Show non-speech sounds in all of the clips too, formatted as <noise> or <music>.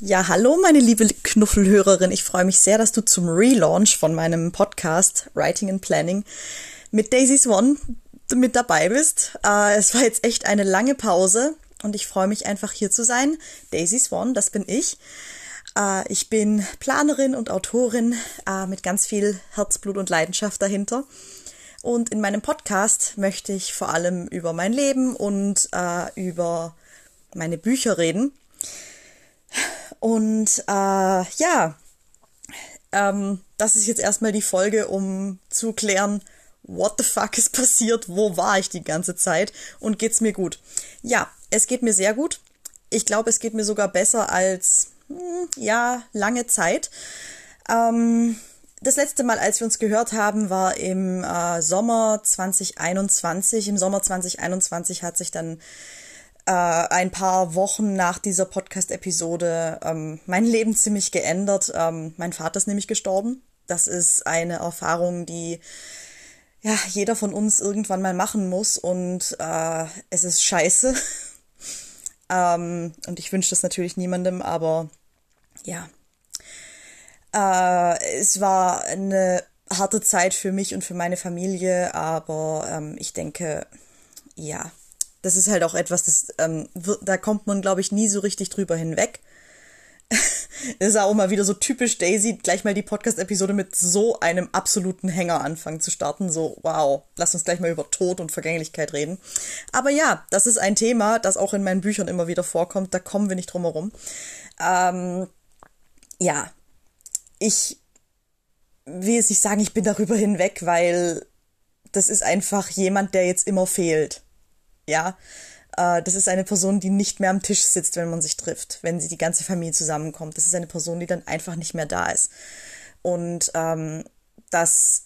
Ja, hallo meine liebe Knuffelhörerin. Ich freue mich sehr, dass du zum Relaunch von meinem Podcast Writing and Planning mit Daisy Swan mit dabei bist. Äh, es war jetzt echt eine lange Pause und ich freue mich einfach hier zu sein. Daisy Swan, das bin ich. Äh, ich bin Planerin und Autorin äh, mit ganz viel Herzblut und Leidenschaft dahinter. Und in meinem Podcast möchte ich vor allem über mein Leben und über meine Bücher reden. Und äh, ja, ähm, das ist jetzt erstmal die Folge, um zu klären, what the fuck ist passiert, wo war ich die ganze Zeit und geht's mir gut? Ja, es geht mir sehr gut. Ich glaube, es geht mir sogar besser als, hm, ja, lange Zeit. Ähm, das letzte Mal, als wir uns gehört haben, war im äh, Sommer 2021. Im Sommer 2021 hat sich dann äh, ein paar Wochen nach dieser Podcast-Episode ähm, mein Leben ziemlich geändert. Ähm, mein Vater ist nämlich gestorben. Das ist eine Erfahrung, die ja jeder von uns irgendwann mal machen muss und äh, es ist scheiße. <laughs> ähm, und ich wünsche das natürlich niemandem, aber ja. Äh, es war eine harte Zeit für mich und für meine Familie, aber ähm, ich denke, ja, das ist halt auch etwas, das, ähm, da kommt man, glaube ich, nie so richtig drüber hinweg. das <laughs> ist auch mal wieder so typisch Daisy, gleich mal die Podcast-Episode mit so einem absoluten Hänger anfangen zu starten. So, wow, lass uns gleich mal über Tod und Vergänglichkeit reden. Aber ja, das ist ein Thema, das auch in meinen Büchern immer wieder vorkommt. Da kommen wir nicht drum herum. Ähm, ja, ich will jetzt nicht sagen, ich bin darüber hinweg, weil das ist einfach jemand, der jetzt immer fehlt. Ja, äh, das ist eine Person, die nicht mehr am Tisch sitzt, wenn man sich trifft, wenn sie die ganze Familie zusammenkommt. Das ist eine Person, die dann einfach nicht mehr da ist. Und ähm, das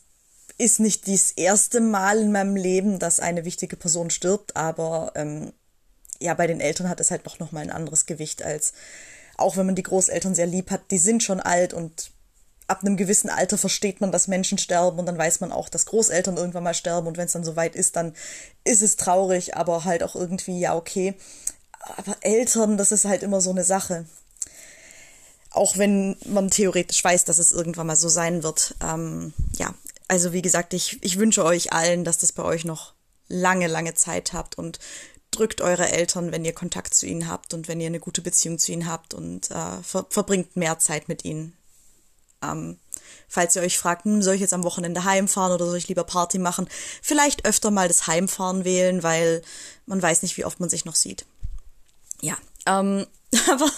ist nicht das erste Mal in meinem Leben, dass eine wichtige Person stirbt, aber ähm, ja, bei den Eltern hat es halt doch nochmal ein anderes Gewicht als auch wenn man die Großeltern sehr lieb hat, die sind schon alt und ab einem gewissen Alter versteht man, dass Menschen sterben und dann weiß man auch, dass Großeltern irgendwann mal sterben und wenn es dann soweit ist, dann ist es traurig, aber halt auch irgendwie, ja, okay. Aber Eltern, das ist halt immer so eine Sache. Auch wenn man theoretisch weiß, dass es irgendwann mal so sein wird. Ähm, ja, also wie gesagt, ich, ich wünsche euch allen, dass das bei euch noch lange, lange Zeit habt und drückt eure Eltern, wenn ihr Kontakt zu ihnen habt und wenn ihr eine gute Beziehung zu ihnen habt und äh, ver verbringt mehr Zeit mit ihnen. Ähm, falls ihr euch fragt, hm, soll ich jetzt am Wochenende heimfahren oder soll ich lieber Party machen? Vielleicht öfter mal das Heimfahren wählen, weil man weiß nicht, wie oft man sich noch sieht. Ja, ähm, <laughs> aber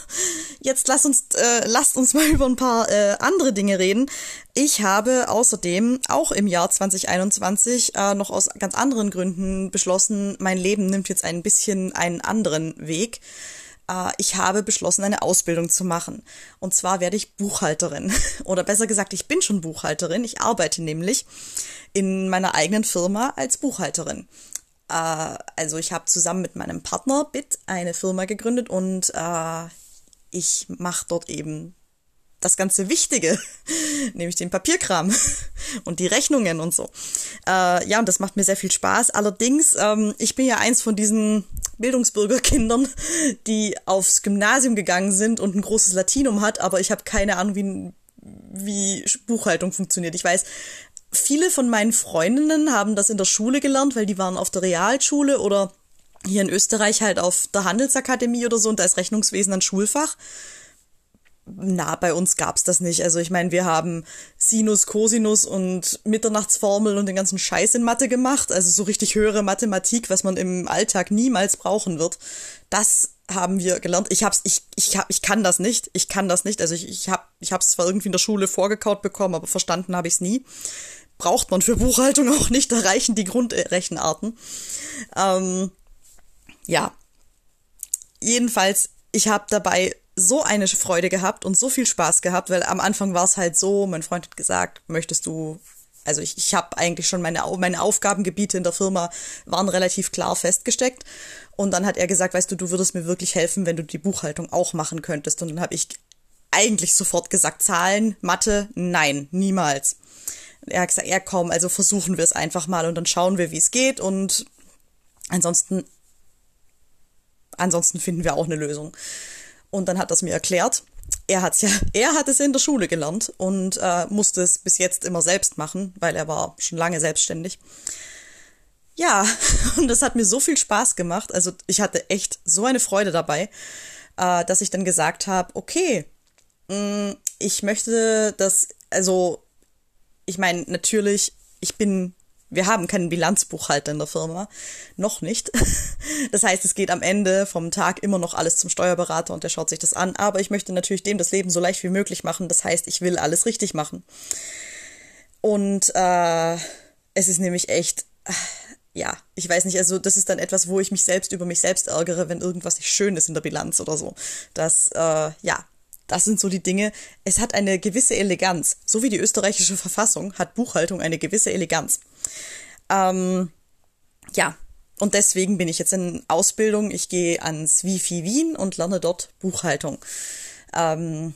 jetzt lasst uns, äh, lasst uns mal <laughs> über ein paar äh, andere Dinge reden. Ich habe außerdem auch im Jahr 2021 äh, noch aus ganz anderen Gründen beschlossen, mein Leben nimmt jetzt ein bisschen einen anderen Weg ich habe beschlossen, eine Ausbildung zu machen. Und zwar werde ich Buchhalterin. <laughs> Oder besser gesagt, ich bin schon Buchhalterin. Ich arbeite nämlich in meiner eigenen Firma als Buchhalterin. Äh, also ich habe zusammen mit meinem Partner Bit eine Firma gegründet und äh, ich mache dort eben das ganze Wichtige, <laughs> nämlich den Papierkram <laughs> und die Rechnungen und so. Äh, ja, und das macht mir sehr viel Spaß. Allerdings, ähm, ich bin ja eins von diesen Bildungsbürgerkindern, <laughs> die aufs Gymnasium gegangen sind und ein großes Latinum hat, aber ich habe keine Ahnung, wie, wie Buchhaltung funktioniert. Ich weiß, viele von meinen Freundinnen haben das in der Schule gelernt, weil die waren auf der Realschule oder hier in Österreich halt auf der Handelsakademie oder so und da ist Rechnungswesen ein Schulfach na, bei uns gab's das nicht. Also ich meine, wir haben Sinus, Cosinus und Mitternachtsformel und den ganzen Scheiß in Mathe gemacht. Also so richtig höhere Mathematik, was man im Alltag niemals brauchen wird. Das haben wir gelernt. Ich hab's, ich, ich, hab, ich kann das nicht. Ich kann das nicht. Also ich, ich hab, ich hab's zwar irgendwie in der Schule vorgekaut bekommen, aber verstanden habe ich's nie. Braucht man für Buchhaltung <laughs> auch nicht. Da reichen die Grundrechenarten. Ähm, ja. Jedenfalls, ich habe dabei so eine Freude gehabt und so viel Spaß gehabt, weil am Anfang war es halt so, mein Freund hat gesagt, möchtest du, also ich, ich habe eigentlich schon meine, meine Aufgabengebiete in der Firma waren relativ klar festgesteckt und dann hat er gesagt, weißt du, du würdest mir wirklich helfen, wenn du die Buchhaltung auch machen könntest und dann habe ich eigentlich sofort gesagt, Zahlen, Mathe, nein, niemals. Er hat gesagt, ja komm, also versuchen wir es einfach mal und dann schauen wir, wie es geht und ansonsten ansonsten finden wir auch eine Lösung. Und dann hat er es mir erklärt. er hat's ja, <laughs> er hat es in der Schule gelernt und äh, musste es bis jetzt immer selbst machen, weil er war schon lange selbstständig. Ja, <laughs> und das hat mir so viel Spaß gemacht. Also ich hatte echt so eine Freude dabei, äh, dass ich dann gesagt habe, okay, mh, mm, ich möchte das, also ich meine, natürlich, ich bin wir haben keinen Bilanzbuchhalter in der Firma. Noch nicht. <laughs> Das heißt, es geht am Ende vom Tag immer noch alles zum Steuerberater und der schaut sich das an. Aber ich möchte natürlich dem das Leben so leicht wie möglich machen. Das heißt, ich will alles richtig machen. Und äh, es ist nämlich echt, ja, ich weiß nicht, also das ist dann etwas, wo ich mich selbst über mich selbst ärgere, wenn irgendwas nicht schön ist in der Bilanz oder so. Das, äh, ja, das sind so die Dinge. Es hat eine gewisse Eleganz. So wie die österreichische Verfassung hat Buchhaltung eine gewisse Eleganz. Ähm, ja, und deswegen bin ich jetzt in Ausbildung. Ich gehe ans Wifi Wien und lerne dort Buchhaltung. Ähm,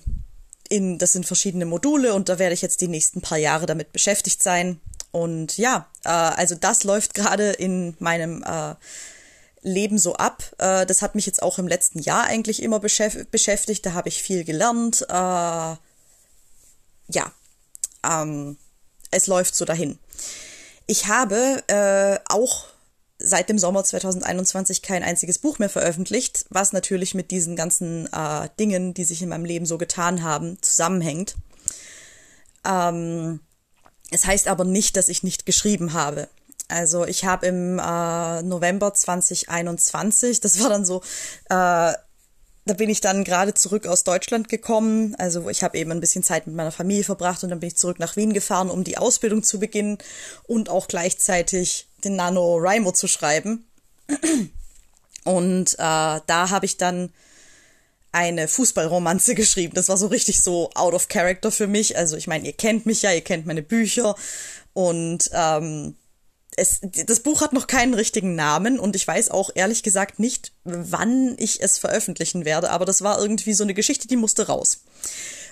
in, das sind verschiedene Module und da werde ich jetzt die nächsten paar Jahre damit beschäftigt sein. Und ja, äh, also das läuft gerade in meinem äh, Leben so ab. Äh, das hat mich jetzt auch im letzten Jahr eigentlich immer beschäf beschäftigt. Da habe ich viel gelernt. Äh, ja, ähm, es läuft so dahin. Ich habe äh, auch seit dem Sommer 2021 kein einziges Buch mehr veröffentlicht, was natürlich mit diesen ganzen äh, Dingen, die sich in meinem Leben so getan haben, zusammenhängt. Ähm, es heißt aber nicht, dass ich nicht geschrieben habe. Also ich habe im äh, November 2021, das war dann so, äh, da bin ich dann gerade zurück aus Deutschland gekommen. Also ich habe eben ein bisschen Zeit mit meiner Familie verbracht und dann bin ich zurück nach Wien gefahren, um die Ausbildung zu beginnen und auch gleichzeitig den Nano Raimo zu schreiben. Und äh, da habe ich dann eine Fußballromanze <laughs> geschrieben. Das war so richtig so out of character für mich. Also ich meine, ihr kennt mich ja, ihr kennt meine Bücher und ähm, es, das Buch hat noch keinen richtigen Namen und ich weiß auch ehrlich gesagt nicht, wann ich es veröffentlichen werde, aber das war irgendwie so eine Geschichte, die musste raus.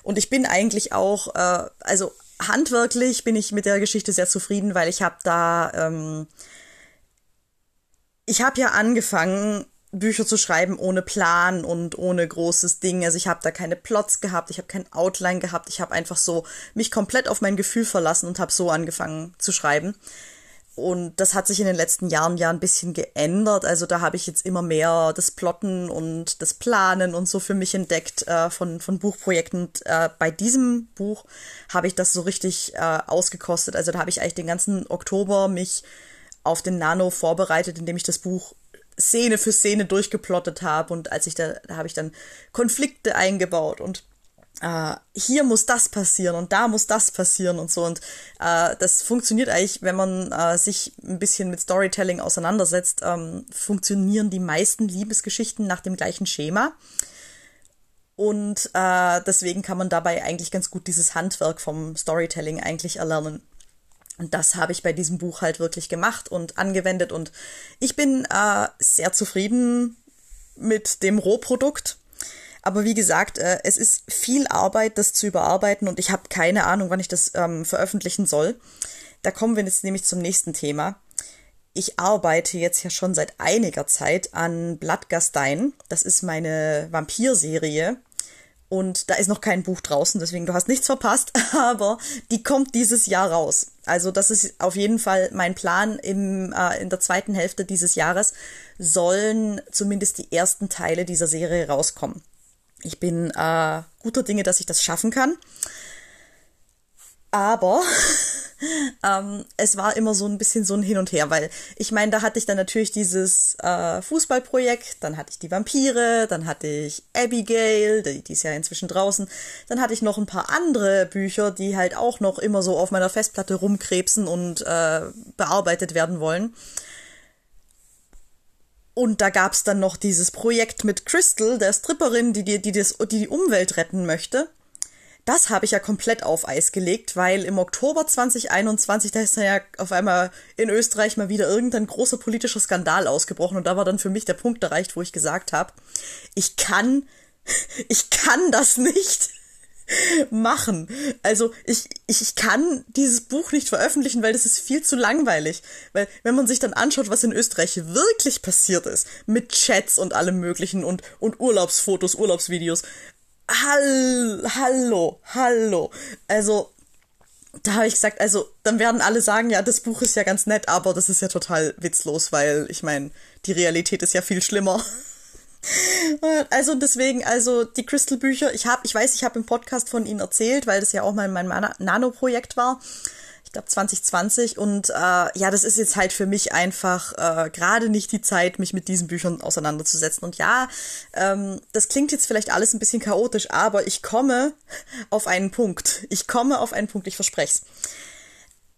Und ich bin eigentlich auch, äh, also handwerklich bin ich mit der Geschichte sehr zufrieden, weil ich habe da, ähm, ich habe ja angefangen, Bücher zu schreiben ohne Plan und ohne großes Ding. Also ich habe da keine Plots gehabt, ich habe kein Outline gehabt, ich habe einfach so mich komplett auf mein Gefühl verlassen und habe so angefangen zu schreiben. Und das hat sich in den letzten Jahren ja ein bisschen geändert. Also da habe ich jetzt immer mehr das Plotten und das Planen und so für mich entdeckt äh, von, von Buchprojekten. Und, äh, bei diesem Buch habe ich das so richtig äh, ausgekostet. Also da habe ich eigentlich den ganzen Oktober mich auf den Nano vorbereitet, indem ich das Buch Szene für Szene durchgeplottet habe. Und als ich da, da habe ich dann Konflikte eingebaut und äh, hier muss das passieren und da muss das passieren und so. Und äh, das funktioniert eigentlich, wenn man äh, sich ein bisschen mit Storytelling auseinandersetzt, ähm, funktionieren die meisten Liebesgeschichten nach dem gleichen Schema. Und äh, deswegen kann man dabei eigentlich ganz gut dieses Handwerk vom Storytelling eigentlich erlernen. Und das habe ich bei diesem Buch halt wirklich gemacht und angewendet. Und ich bin äh, sehr zufrieden mit dem Rohprodukt. Aber wie gesagt, äh, es ist viel Arbeit, das zu überarbeiten und ich habe keine Ahnung, wann ich das ähm, veröffentlichen soll. Da kommen wir jetzt nämlich zum nächsten Thema. Ich arbeite jetzt ja schon seit einiger Zeit an Blattgastein. Das ist meine Vampirserie. Und da ist noch kein Buch draußen, deswegen du hast nichts verpasst, <laughs> aber die kommt dieses Jahr raus. Also das ist auf jeden Fall mein Plan. Im, äh, in der zweiten Hälfte dieses Jahres sollen zumindest die ersten Teile dieser Serie rauskommen. Ich bin äh, guter Dinge, dass ich das schaffen kann. Aber <laughs> ähm, es war immer so ein bisschen so ein Hin und Her, weil ich meine, da hatte ich dann natürlich dieses äh, Fußballprojekt, dann hatte ich die Vampire, dann hatte ich Abigail, die, die ist ja inzwischen draußen, dann hatte ich noch ein paar andere Bücher, die halt auch noch immer so auf meiner Festplatte rumkrebsen und äh, bearbeitet werden wollen. Und da gab's dann noch dieses Projekt mit Crystal, der Stripperin, die die, die, das, die, die Umwelt retten möchte. Das habe ich ja komplett auf Eis gelegt, weil im Oktober 2021, da ist ja auf einmal in Österreich mal wieder irgendein großer politischer Skandal ausgebrochen und da war dann für mich der Punkt erreicht, wo ich gesagt habe, ich kann, <laughs> ich kann das nicht <laughs> machen. Also ich, ich, ich kann dieses Buch nicht veröffentlichen, weil das ist viel zu langweilig. Weil wenn man sich dann anschaut, was in Österreich wirklich passiert ist, mit Chats und allem möglichen und, und Urlaubsfotos, Urlaubsvideos, hall, hallo, hallo. Also, da habe ich gesagt, also dann werden alle sagen, ja, das Buch ist ja ganz nett, aber das ist ja total witzlos, weil ich meine, die Realität ist ja viel schlimmer. <laughs> <laughs> Also deswegen, also die Crystal-Bücher, ich habe, ich weiß, ich habe im Podcast von ihnen erzählt, weil das ja auch mal mein Nano-Projekt war glaube 2020 und äh, ja, das ist jetzt halt für mich einfach äh, gerade nicht die Zeit, mich mit diesen Büchern auseinanderzusetzen. Und ja, ähm, das klingt jetzt vielleicht alles ein bisschen chaotisch, aber ich komme auf einen Punkt. Ich komme auf einen Punkt, ich verspreche es.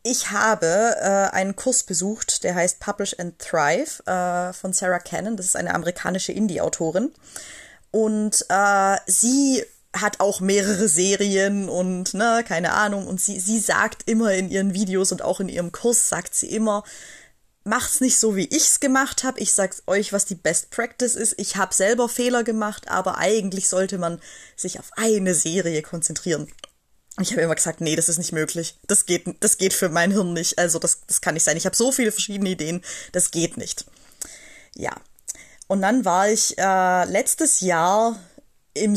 Ich habe äh, einen Kurs besucht, der heißt Publish and Thrive äh, von Sarah Cannon. Das ist eine amerikanische Indie-Autorin. Und äh, sie hat auch mehrere Serien und ne, keine Ahnung. Und sie, sie sagt immer in ihren Videos und auch in ihrem Kurs sagt sie immer, macht's nicht so, wie ich's gemacht habe. Ich sag's euch, was die Best Practice ist. Ich habe selber Fehler gemacht, aber eigentlich sollte man sich auf eine Serie konzentrieren. Ich habe immer gesagt, nee, das ist nicht möglich. Das geht, das geht für mein Hirn nicht. Also das, das kann nicht sein. Ich habe so viele verschiedene Ideen, das geht nicht. Ja. Und dann war ich äh, letztes Jahr im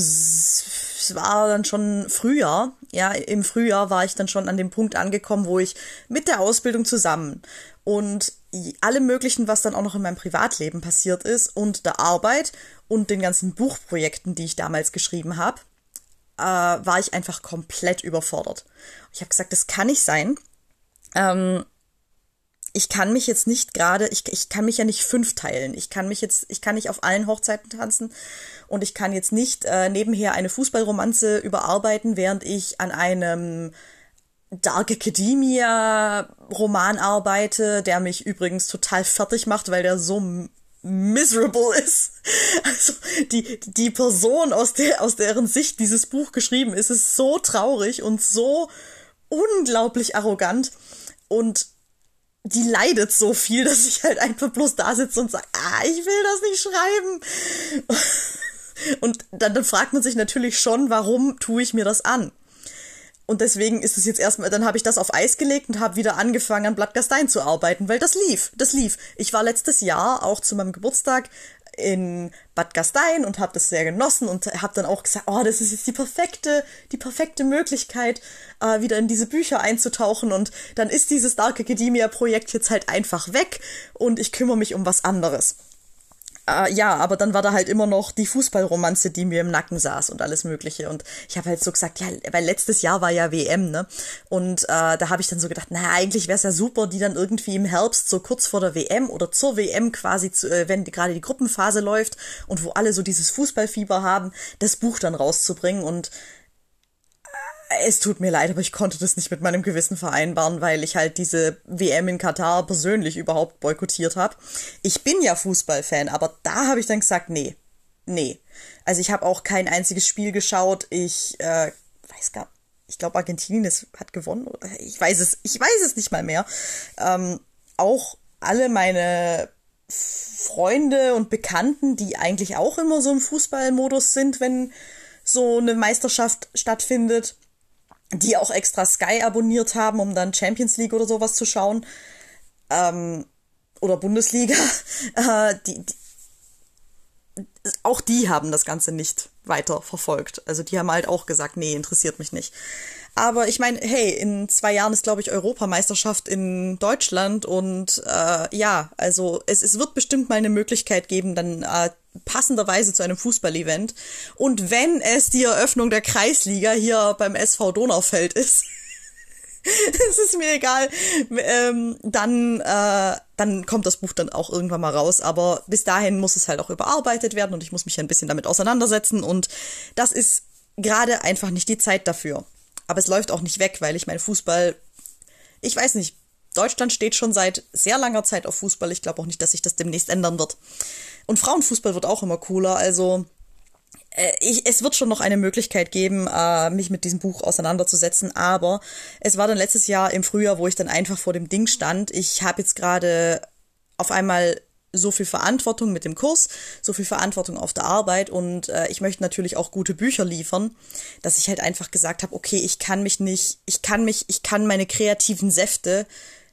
es war dann schon Frühjahr, ja, im Frühjahr war ich dann schon an dem Punkt angekommen, wo ich mit der Ausbildung zusammen und alle möglichen, was dann auch noch in meinem Privatleben passiert ist und der Arbeit und den ganzen Buchprojekten, die ich damals geschrieben habe, äh, war ich einfach komplett überfordert. Ich habe gesagt, das kann nicht sein. Ähm, ich kann mich jetzt nicht gerade, ich, ich kann mich ja nicht fünf teilen. Ich kann mich jetzt, ich kann nicht auf allen Hochzeiten tanzen und ich kann jetzt nicht äh, nebenher eine Fußballromanze überarbeiten, während ich an einem Dark Academia Roman arbeite, der mich übrigens total fertig macht, weil der so miserable ist. <laughs> Also die, die Person, aus, der, aus deren Sicht dieses Buch geschrieben ist, ist so traurig und so unglaublich arrogant. Und die leidet so viel, <laughs> dass ich halt einfach bloß da sitze und sage, ah, ich will das nicht schreiben. <laughs> Und dann, dann fragt man sich natürlich schon, warum tue ich mir das an? Und deswegen ist es jetzt erstmal, dann habe ich das auf Eis gelegt und habe wieder angefangen an Blattgastein zu arbeiten, weil das lief, das lief. Ich war letztes Jahr auch zu meinem Geburtstag in Bad Gastein und habe das sehr genossen und habe dann auch gesagt, oh, das ist jetzt die perfekte, die perfekte Möglichkeit, äh, wieder in diese Bücher einzutauchen und dann ist dieses Dark Academia Projekt jetzt halt einfach weg und ich kümmere mich um was anderes. Äh, ja, aber dann war da halt immer noch die Fußballromanze, die mir im Nacken saß und alles Mögliche. Und ich habe halt so gesagt, ja, weil letztes Jahr war ja WM, ne? Und äh, da habe ich dann so gedacht, naja, eigentlich wäre es ja super, die dann irgendwie im Herbst, so kurz vor der WM oder zur WM quasi, zu, äh, wenn gerade die Gruppenphase läuft und wo alle so dieses Fußballfieber haben, das Buch dann rauszubringen. Und es tut mir leid, aber ich konnte das nicht mit meinem Gewissen vereinbaren, weil ich halt diese WM in Katar persönlich überhaupt boykottiert habe. Ich bin ja Fußballfan, aber da habe ich dann gesagt, nee, nee. Also ich habe auch kein einziges Spiel geschaut. Ich äh, weiß gar, ich glaube Argentinien ist, hat gewonnen oder ich weiß es, ich weiß es nicht mal mehr. Ähm, auch alle meine Freunde und Bekannten, die eigentlich auch immer so im Fußballmodus sind, wenn so eine Meisterschaft stattfindet, die auch extra Sky abonniert haben, um dann Champions League oder sowas zu schauen. Ähm, oder Bundesliga. <laughs> Äh, die, die, auch die haben das Ganze nicht weiter verfolgt. Also die haben halt auch gesagt, nee, interessiert mich nicht. Aber ich meine, hey, in zwei Jahren ist, glaube ich, Europameisterschaft in Deutschland und äh, ja, also es, es wird bestimmt mal eine Möglichkeit geben, dann äh, passenderweise zu einem Fußballevent. Und wenn es die Eröffnung der Kreisliga hier beim SV Donaufeld ist, <laughs> es ist mir egal, ähm, dann, äh, dann kommt das Buch dann auch irgendwann mal raus. Aber bis dahin muss es halt auch überarbeitet werden und ich muss mich ein bisschen damit auseinandersetzen. Und das ist gerade einfach nicht die Zeit dafür. Aber es läuft auch nicht weg, weil ich mein Fußball, ich weiß nicht, Deutschland steht schon seit sehr langer Zeit auf Fußball. Ich glaube auch nicht, dass sich das demnächst ändern wird. Und Frauenfußball wird auch immer cooler. Also äh, ich, es wird schon noch eine Möglichkeit geben, äh, mich mit diesem Buch auseinanderzusetzen. Aber es war dann letztes Jahr im Frühjahr, wo ich dann einfach vor dem Ding stand. Ich habe jetzt gerade auf einmal so viel Verantwortung mit dem Kurs, so viel Verantwortung auf der Arbeit und äh, ich möchte natürlich auch gute Bücher liefern, dass ich halt einfach gesagt habe, okay, ich kann mich nicht, ich kann mich, ich kann meine kreativen Säfte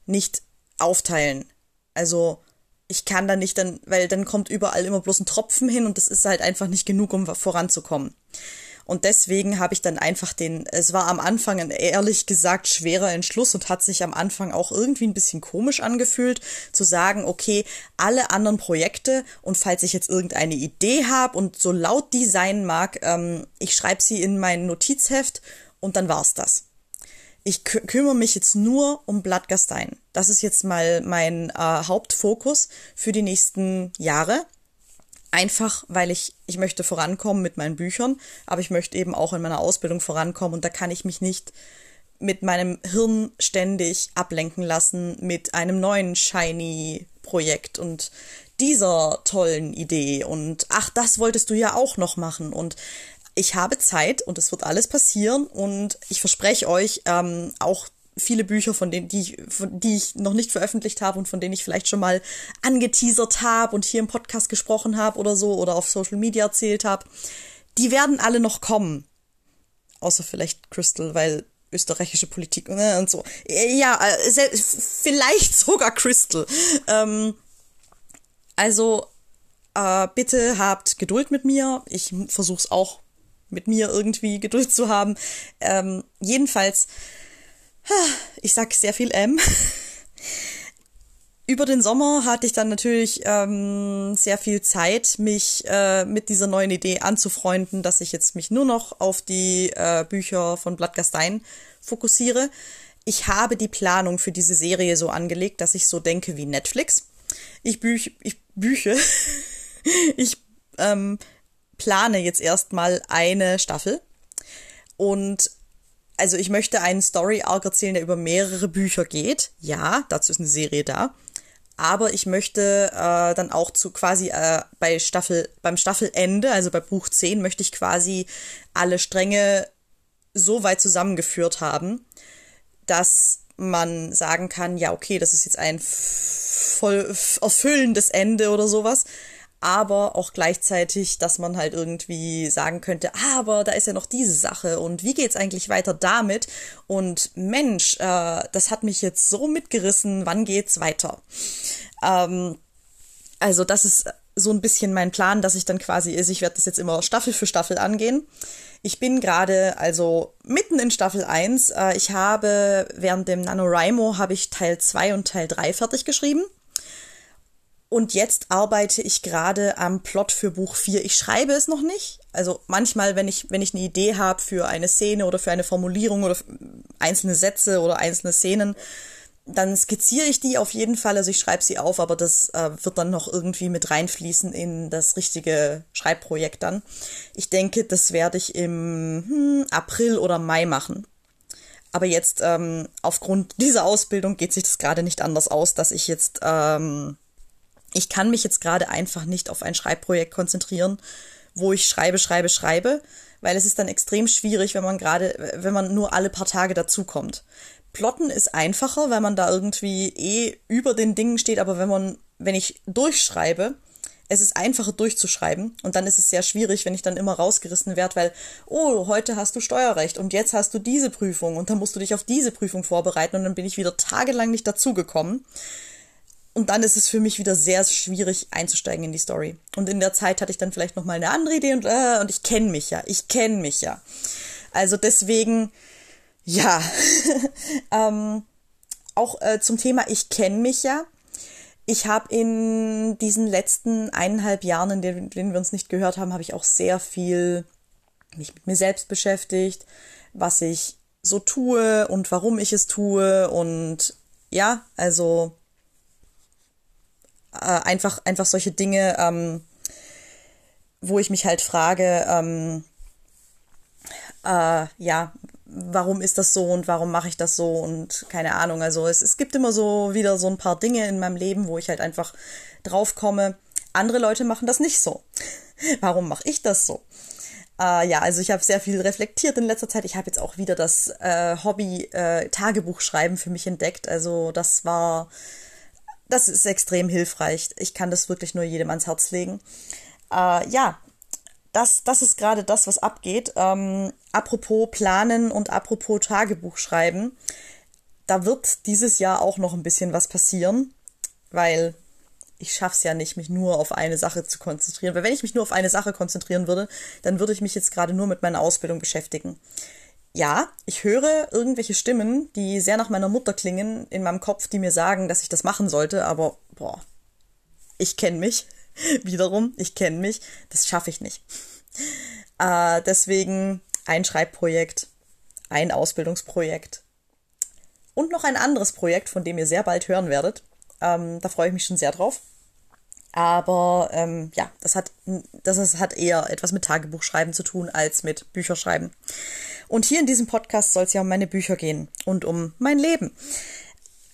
nicht aufteilen. Also ich kann da nicht dann, weil dann kommt überall immer bloß ein Tropfen hin und das ist halt einfach nicht genug, um voranzukommen. Und deswegen habe ich dann einfach den, es war am Anfang ein ehrlich gesagt schwerer Entschluss und hat sich am Anfang auch irgendwie ein bisschen komisch angefühlt, zu sagen, okay, alle anderen Projekte und falls ich jetzt irgendeine Idee habe und so laut die sein mag, ähm, ich schreibe sie in mein Notizheft und dann war's das. Ich kü kümmere mich jetzt nur um Blattgastein. Das ist jetzt mal mein äh, Hauptfokus für die nächsten Jahre. Einfach, weil ich, ich möchte vorankommen mit meinen Büchern, aber ich möchte eben auch in meiner Ausbildung vorankommen und da kann ich mich nicht mit meinem Hirn ständig ablenken lassen mit einem neuen shiny Projekt und dieser tollen Idee und ach, das wolltest du ja auch noch machen und ich habe Zeit und es wird alles passieren und ich verspreche euch ähm, auch viele Bücher, von denen, die ich, von, die ich noch nicht veröffentlicht habe und von denen ich vielleicht schon mal angeteasert habe und hier im Podcast gesprochen habe oder so oder auf Social Media erzählt habe, die werden alle noch kommen. Außer vielleicht Crystal, weil österreichische Politik ne, und so. Ja, äh, vielleicht sogar Crystal. Ähm, also äh, bitte habt Geduld mit mir. Ich versuche es auch mit mir irgendwie <laughs> Geduld zu haben. Ähm, jedenfalls ich sag sehr viel M. <laughs> Über den Sommer hatte ich dann natürlich ähm, sehr viel Zeit, mich äh, mit dieser neuen Idee anzufreunden, dass ich jetzt mich nur noch auf die äh, Bücher von Blattgastein fokussiere. Ich habe die Planung für diese Serie so angelegt, dass ich so denke wie Netflix. Ich büche, ich büche, <laughs> ich ähm, plane jetzt erstmal eine Staffel und also ich möchte einen Story-Arc erzählen, der über mehrere Bücher geht. Ja, dazu ist eine Serie da. Aber ich möchte äh, dann auch zu quasi äh, bei Staffel, beim Staffelende, also bei Buch 10, möchte ich quasi alle Stränge so weit zusammengeführt haben, dass man sagen kann, ja, okay, das ist jetzt ein voll erfüllendes Ende oder sowas aber auch gleichzeitig, dass man halt irgendwie sagen könnte, aber da ist ja noch diese Sache und wie geht's eigentlich weiter damit? Und Mensch, äh, das hat mich jetzt so mitgerissen, wann geht's weiter? Ähm, also das ist so ein bisschen mein Plan, dass ich dann quasi ist, ich werde das jetzt immer Staffel für Staffel angehen. Ich bin gerade also mitten in Staffel 1. Äh, ich habe während dem NaNoWriMo habe ich Teil 2 und Teil 3 fertig geschrieben. Und jetzt arbeite ich gerade am Plot für Buch 4. Ich schreibe es noch nicht. Also manchmal, wenn ich, wenn ich eine Idee habe für eine Szene oder für eine Formulierung oder einzelne Sätze oder einzelne Szenen, dann skizziere ich die auf jeden Fall. Also ich schreibe sie auf, aber das äh, wird dann noch irgendwie mit reinfließen in das richtige Schreibprojekt dann. Ich denke, das werde ich im hm, April oder Mai machen. Aber jetzt ähm, aufgrund <laughs> dieser Ausbildung geht sich das gerade nicht anders aus, dass ich jetzt ähm, ich kann mich jetzt gerade einfach nicht auf ein Schreibprojekt konzentrieren, wo ich schreibe, schreibe, schreibe, weil es ist dann extrem schwierig, wenn man gerade, wenn man nur alle paar Tage dazukommt. Plotten ist einfacher, weil man da irgendwie eh über den Dingen steht, aber wenn man, wenn ich durchschreibe, es ist einfacher durchzuschreiben und dann ist es sehr schwierig, wenn ich dann immer rausgerissen werde, weil, oh, heute hast du Steuerrecht und jetzt hast du diese Prüfung und dann musst du dich auf diese Prüfung vorbereiten und dann bin ich wieder tagelang nicht dazugekommen. Und dann ist es für mich wieder sehr schwierig einzusteigen in die Story. Und in der Zeit hatte ich dann vielleicht noch mal eine andere Idee und, äh, und ich kenne mich ja. Ich kenne mich ja. Also deswegen, ja. <laughs> ähm, auch äh, zum Thema Ich kenne mich ja. Ich habe in diesen letzten eineinhalb Jahren, in denen, denen wir uns nicht gehört haben, habe ich auch sehr viel mich mit mir selbst beschäftigt, was ich so tue und warum ich es tue und ja, also äh, einfach, einfach solche Dinge, ähm, wo ich mich halt frage, ähm, äh, ja, warum ist das so und warum mache ich das so und keine Ahnung. Also es, es gibt immer so wieder so ein paar Dinge in meinem Leben, wo ich halt einfach drauf komme. Andere Leute machen das nicht so. <laughs> warum mache ich das so? Äh, ja, also ich habe sehr viel reflektiert in letzter Zeit. Ich habe jetzt auch wieder das äh, Hobby äh, Tagebuchschreiben für mich entdeckt. Also das war das ist extrem hilfreich. Ich kann das wirklich nur jedem ans Herz legen. Äh, ja, das, das ist gerade das, was abgeht. Ähm, apropos Planen und apropos Tagebuch schreiben. Da wird dieses Jahr auch noch ein bisschen was passieren, weil ich schaff's ja nicht, mich nur auf eine Sache zu konzentrieren. Weil wenn ich mich nur auf eine Sache konzentrieren würde, dann würde ich mich jetzt gerade nur mit meiner Ausbildung beschäftigen. Ja, ich höre irgendwelche Stimmen, die sehr nach meiner Mutter klingen in meinem Kopf, die mir sagen, dass ich das machen sollte, aber boah, ich kenne mich. <laughs> Wiederum, ich kenne mich. Das schaffe ich nicht. Äh, deswegen ein Schreibprojekt, ein Ausbildungsprojekt und noch ein anderes Projekt, von dem ihr sehr bald hören werdet. Ähm, da freue ich mich schon sehr drauf. Aber ähm, ja, das hat, das ist, hat eher etwas mit Tagebuchschreiben zu tun als mit Bücherschreiben. Und hier in diesem Podcast soll es ja um meine Bücher gehen und um mein Leben.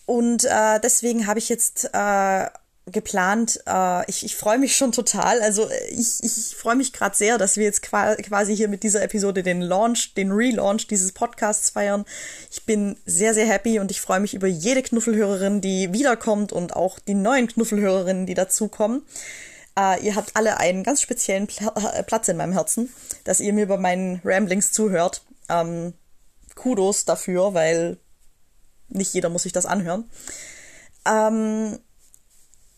Und äh, deswegen habe ich jetzt äh, geplant. Äh, ich ich freue mich schon total. Also äh, ich, ich freue mich gerade sehr, dass wir jetzt quasi hier mit dieser Episode den Launch, den Relaunch dieses Podcasts feiern. Ich bin sehr, sehr happy und ich freue mich über jede Knuffelhörerin, die wiederkommt und auch die neuen Knuffelhörerinnen, die dazukommen. Äh, ihr habt alle einen ganz speziellen Pla Platz in meinem Herzen, dass ihr mir bei meinen Ramblings zuhört. Ähm, Kudos dafür, weil nicht jeder muss sich das anhören. Ähm,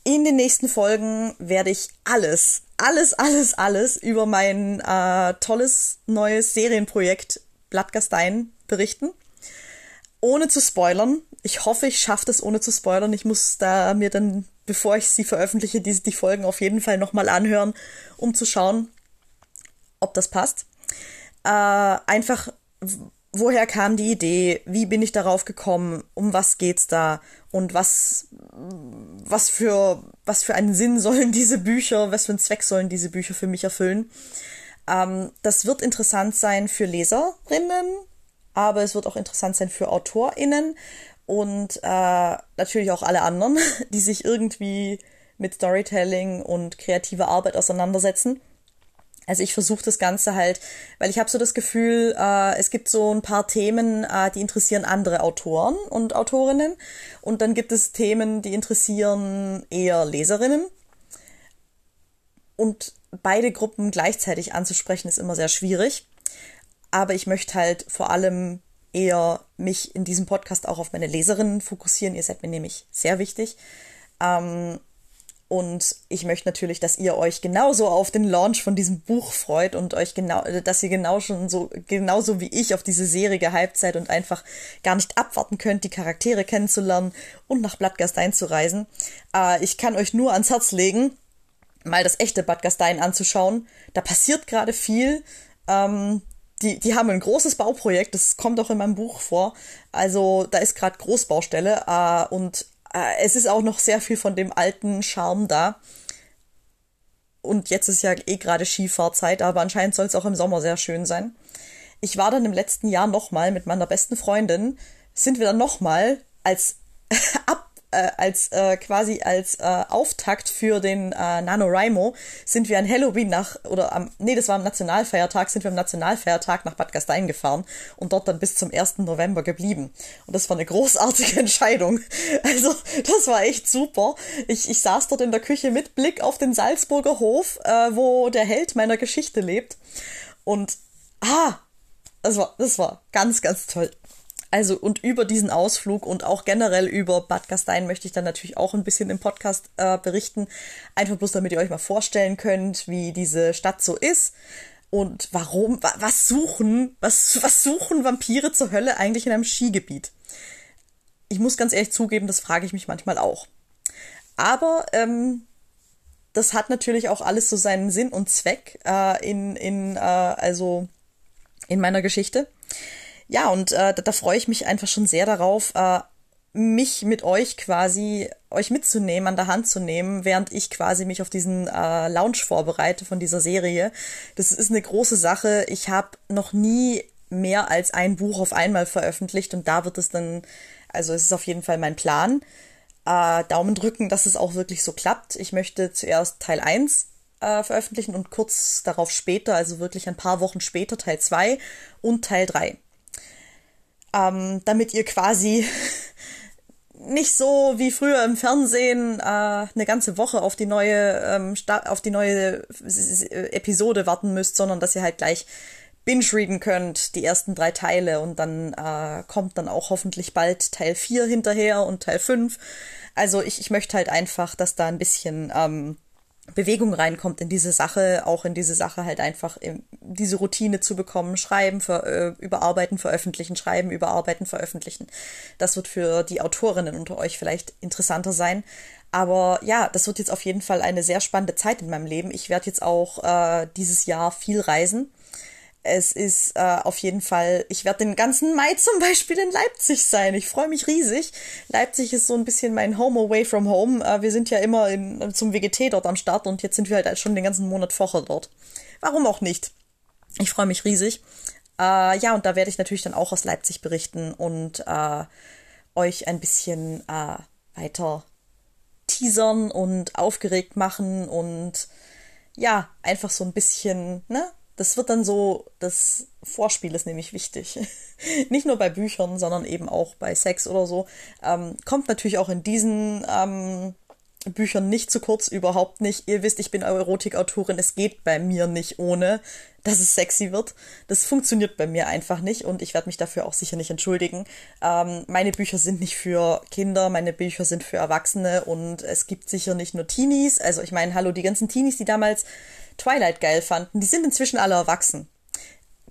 in den nächsten Folgen werde ich alles, alles, alles, alles über mein äh, tolles neues Serienprojekt Blattgastein berichten. Ohne zu spoilern. Ich hoffe, ich schaffe das ohne zu spoilern. Ich muss da mir dann, bevor ich sie veröffentliche, die, die Folgen auf jeden Fall nochmal anhören, um zu schauen, ob das passt. Äh, einfach, woher kam die Idee? Wie bin ich darauf gekommen? Um was geht's da? Und was was für, was für einen Sinn <laughs> sollen diese Bücher, was für einen Zweck sollen diese Bücher für mich erfüllen. Ähm, das wird interessant sein für Leserinnen, aber es wird auch interessant sein für AutorInnen und äh, natürlich auch alle anderen, <laughs> die sich irgendwie mit Storytelling und kreativer Arbeit auseinandersetzen. Also ich versuche das Ganze halt, weil ich habe so das Gefühl, äh, es gibt so ein paar Themen, äh, die interessieren andere Autoren und Autorinnen. Und dann gibt es Themen, die interessieren eher Leserinnen. Und beide Gruppen gleichzeitig anzusprechen, ist immer sehr schwierig. Aber ich möchte halt vor allem eher mich in diesem Podcast auch auf meine Leserinnen fokussieren. Ihr seid mir nämlich sehr wichtig. Ähm, und ich möchte natürlich, dass ihr euch genauso auf den Launch von diesem Buch freut und euch genau, dass ihr genau schon so, genauso wie ich auf diese Serie gehypt seid und einfach gar nicht abwarten könnt, die Charaktere kennenzulernen und nach Blattgastein zu reisen. Äh, ich kann euch nur ans Herz legen, mal das echte Bad Gastein anzuschauen. Da passiert gerade viel. Ähm, die, die haben ein großes Bauprojekt, das kommt auch in meinem Buch vor. Also da ist gerade Großbaustelle äh, und äh, es ist auch noch sehr viel von dem alten Charme da. Und jetzt ist ja eh gerade Skifahrzeit, aber anscheinend soll es auch im Sommer sehr schön sein. Ich war dann im letzten Jahr nochmal mit meiner besten Freundin, sind wir dann nochmal als <laughs> ab äh, als äh, quasi als äh, Auftakt für den äh, NaNoWriMo sind wir an Halloween nach, oder am, nee, das war am Nationalfeiertag, sind wir am Nationalfeiertag nach Bad Gastein gefahren und dort dann bis zum 1. November geblieben. Und das war eine großartige <laughs> Entscheidung. Also, das war echt super. Ich, ich saß dort in der Küche mit Blick auf den Salzburger Hof, äh, wo der Held meiner Geschichte lebt. Und, ah, das war, das war ganz, ganz toll. Also und über diesen Ausflug und auch generell über Bad Gastein möchte ich dann natürlich auch ein bisschen im Podcast äh, berichten. Einfach bloß, damit ihr euch mal vorstellen könnt, wie diese Stadt so ist und warum, wa was suchen, was, was suchen Vampire zur Hölle eigentlich in einem Skigebiet? Ich muss ganz ehrlich zugeben, das frage ich mich manchmal auch. Aber ähm, das hat natürlich auch alles so seinen Sinn und Zweck äh, in, in äh, also in meiner Geschichte ja, und äh, da, da freue ich mich einfach schon sehr darauf, äh, mich mit euch quasi, euch mitzunehmen, an der Hand zu nehmen, während ich quasi mich auf diesen äh, Launch vorbereite von dieser Serie. Das ist eine große Sache. Ich habe noch nie mehr als ein Buch auf einmal veröffentlicht und da wird es dann, also es ist auf jeden Fall mein Plan. Äh, Daumen drücken, dass es auch wirklich so klappt. Ich möchte zuerst Teil 1 äh, veröffentlichen und kurz darauf später, also wirklich ein paar Wochen später, Teil 2 und Teil 3 ähm, damit ihr quasi <laughs> nicht so wie früher im Fernsehen äh, eine ganze Woche auf die neue ähm, auf die neue Episode warten müsst, sondern dass ihr halt gleich binge-readen könnt, die ersten drei Teile und dann äh, kommt dann auch hoffentlich bald Teil 4 hinterher und Teil 5. Also ich, ich möchte halt einfach, dass da ein bisschen ähm, Bewegung reinkommt in diese Sache, auch in diese Sache halt einfach diese Routine zu bekommen, schreiben, ver, äh, überarbeiten, veröffentlichen, schreiben, überarbeiten, veröffentlichen. Das wird für die Autorinnen unter euch vielleicht interessanter sein. Aber ja, das wird jetzt auf jeden Fall eine sehr spannende Zeit in meinem Leben. Ich werde jetzt auch äh, dieses Jahr viel reisen es ist äh, auf jeden Fall, ich werde den ganzen Mai <laughs> zum Beispiel in Leipzig sein. Ich freue mich riesig. Leipzig ist so ein bisschen mein Home away from home. Äh, wir sind ja immer in, zum WGT dort am Start und jetzt sind wir halt schon den ganzen Monat vorher dort. Warum auch nicht? Ich freue mich riesig. Äh, ja, und da werde ich natürlich dann auch aus Leipzig berichten und äh, euch ein bisschen äh, weiter teasern und aufgeregt machen und ja, einfach so ein bisschen, ne, das wird dann so, das Vorspiel ist nämlich wichtig. <laughs> Nicht nur bei Büchern, sondern eben auch bei Sex oder so. Ähm, kommt natürlich auch in diesen ähm, Büchern nicht zu kurz, überhaupt nicht. Ihr wisst, ich bin Erotikautorin, es geht bei mir nicht ohne, dass es sexy wird. Das funktioniert bei mir einfach nicht und ich werde mich dafür auch sicher nicht entschuldigen. Ähm, meine Bücher sind nicht für Kinder, meine Bücher sind für Erwachsene und es gibt sicher nicht nur Teenies. Also ich meine, hallo, die ganzen Teenies, die damals Twilight geil fanden, die sind inzwischen alle erwachsen.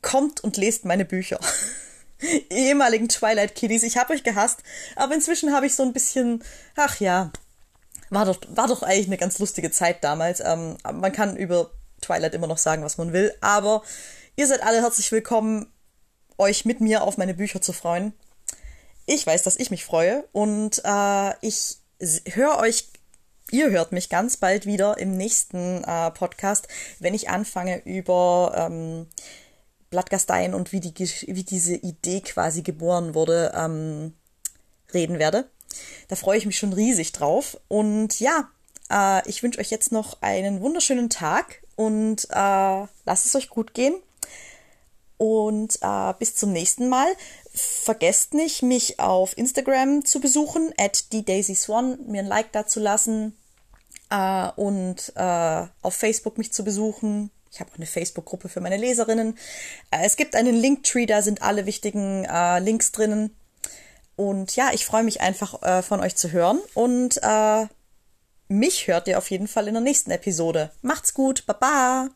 Kommt und lest meine Bücher. <laughs> ehemaligen Twilight Kiddies, ich habe euch gehasst, aber inzwischen habe ich so ein bisschen, ach ja, war doch, war doch eigentlich eine ganz lustige Zeit damals. Ähm, man kann über Twilight immer noch sagen, was man will, aber ihr seid alle herzlich willkommen, euch mit mir auf meine Bücher zu freuen. Ich weiß, dass ich mich freue und äh, ich höre euch Ihr hört mich ganz bald wieder im nächsten äh, Podcast, wenn ich anfange über ähm, Blattgasteien und wie, die, wie diese Idee quasi geboren wurde, ähm, reden werde. Da freue ich mich schon riesig drauf. Und ja, äh, ich wünsche euch jetzt noch einen wunderschönen Tag und äh, lasst es euch gut gehen. Und äh, bis zum nächsten Mal. Vergesst nicht, mich auf Instagram zu besuchen, at Swan, mir ein Like da zu lassen, äh, und äh, auf Facebook mich zu besuchen. Ich habe auch eine Facebook-Gruppe für meine Leserinnen. Äh, es gibt einen Linktree, da sind alle wichtigen äh, Links drinnen. Und ja, ich freue mich einfach äh, von euch zu hören und äh, mich hört ihr auf jeden Fall in der nächsten Episode. Macht's gut, baba!